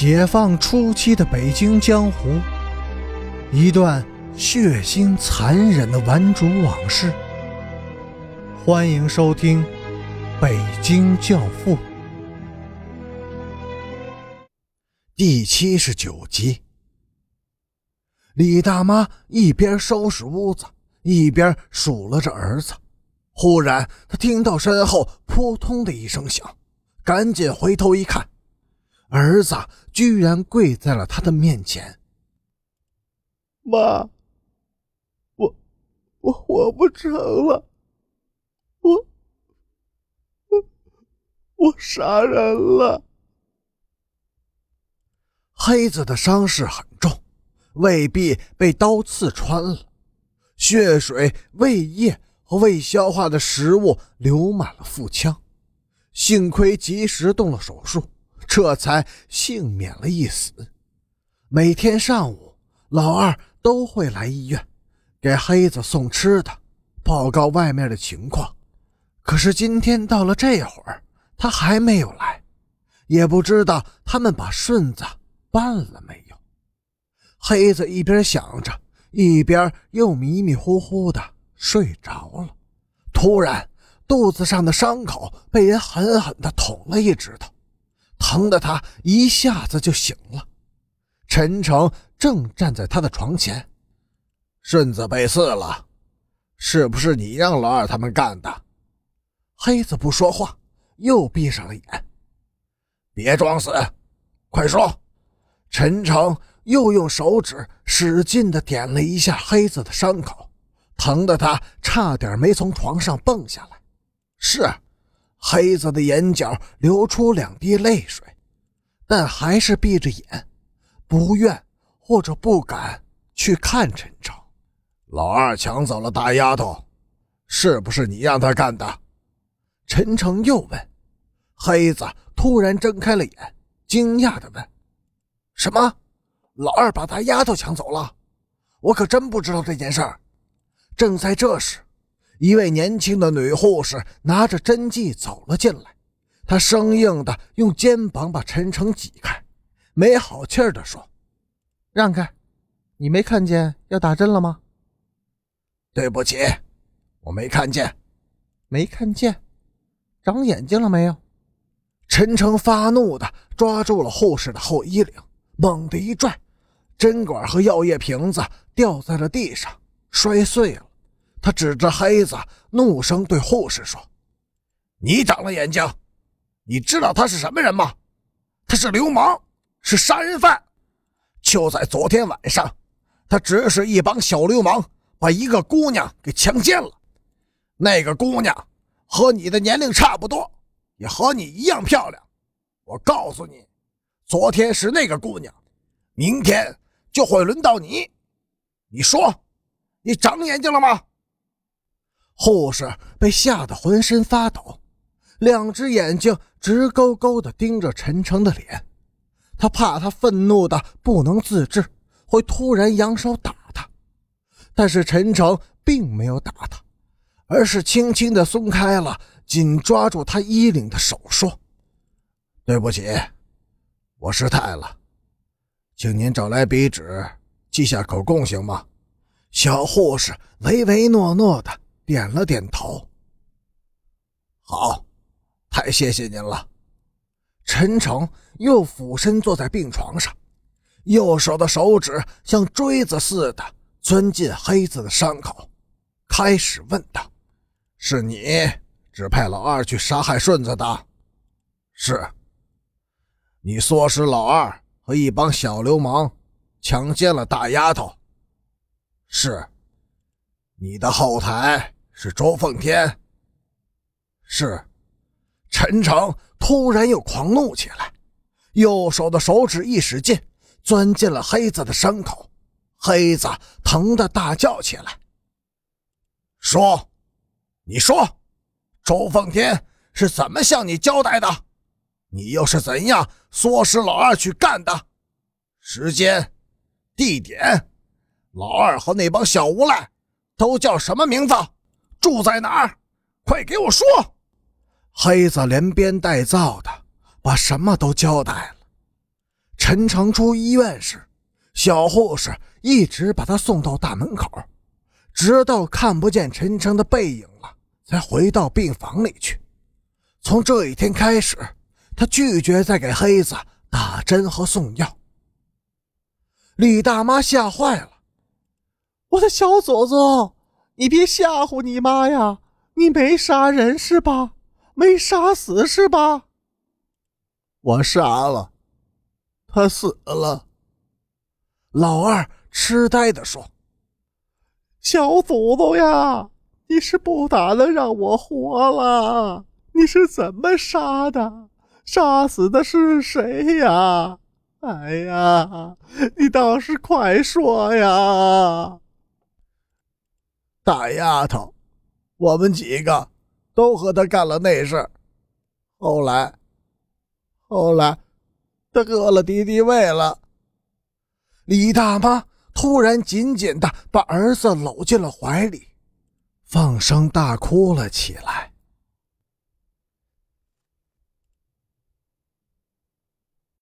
解放初期的北京江湖，一段血腥残忍的顽主往事。欢迎收听《北京教父》第七十九集。李大妈一边收拾屋子，一边数落着儿子。忽然，她听到身后扑通的一声响，赶紧回头一看。儿子居然跪在了他的面前。妈，我我活不成了，我我我杀人了。黑子的伤势很重，胃壁被刀刺穿了，血水、胃液和未消化的食物流满了腹腔，幸亏及时动了手术。这才幸免了一死。每天上午，老二都会来医院，给黑子送吃的，报告外面的情况。可是今天到了这会儿，他还没有来，也不知道他们把顺子办了没有。黑子一边想着，一边又迷迷糊糊的睡着了。突然，肚子上的伤口被人狠狠地捅了一指头。疼得他一下子就醒了。陈诚正站在他的床前，顺子被刺了，是不是你让老二他们干的？黑子不说话，又闭上了眼。别装死，快说！陈诚又用手指使劲地点了一下黑子的伤口，疼得他差点没从床上蹦下来。是。黑子的眼角流出两滴泪水，但还是闭着眼，不愿或者不敢去看陈诚。老二抢走了大丫头，是不是你让他干的？陈诚又问。黑子突然睁开了眼，惊讶地问：“什么？老二把大丫头抢走了？我可真不知道这件事儿。”正在这时。一位年轻的女护士拿着针剂走了进来，她生硬的用肩膀把陈诚挤开，没好气的说：“让开，你没看见要打针了吗？”“对不起，我没看见，没看见，长眼睛了没有？”陈诚发怒的抓住了护士的后衣领，猛地一拽，针管和药液瓶子掉在了地上，摔碎了。他指着黑子，怒声对护士说：“你长了眼睛，你知道他是什么人吗？他是流氓，是杀人犯。就在昨天晚上，他指使一帮小流氓把一个姑娘给强奸了。那个姑娘和你的年龄差不多，也和你一样漂亮。我告诉你，昨天是那个姑娘，明天就会轮到你。你说，你长眼睛了吗？”护士被吓得浑身发抖，两只眼睛直勾勾地盯着陈诚的脸。他怕他愤怒的不能自制，会突然扬手打他。但是陈诚并没有打他，而是轻轻地松开了紧抓住他衣领的手，说：“对不起，我失态了，请您找来笔纸记下口供，行吗？”小护士唯唯诺诺的。点了点头。好，太谢谢您了。陈诚又俯身坐在病床上，右手的手指像锥子似的钻进黑子的伤口，开始问道：“是你指派老二去杀害顺子的？是？你唆使老二和一帮小流氓强奸了大丫头？是？你的后台？”是周凤天。是，陈诚突然又狂怒起来，右手的手指一使劲，钻进了黑子的伤口，黑子疼得大叫起来。说，你说，周凤天是怎么向你交代的？你又是怎样唆使老二去干的？时间、地点，老二和那帮小无赖都叫什么名字？住在哪儿？快给我说！黑子连编带造的把什么都交代了。陈诚出医院时，小护士一直把他送到大门口，直到看不见陈诚的背影了，才回到病房里去。从这一天开始，他拒绝再给黑子打针和送药。李大妈吓坏了：“我的小祖宗，你别吓唬你妈呀！你没杀人是吧？没杀死是吧？”我杀了，他死了。老二痴呆的说：“小祖宗呀，你是不打算让我活了？你是怎么杀的？杀死的是谁呀？哎呀，你倒是快说呀！”大丫头，我们几个都和他干了那事。后来。后来，他喝了敌敌畏了。李大妈突然紧紧的把儿子搂进了怀里，放声大哭了起来。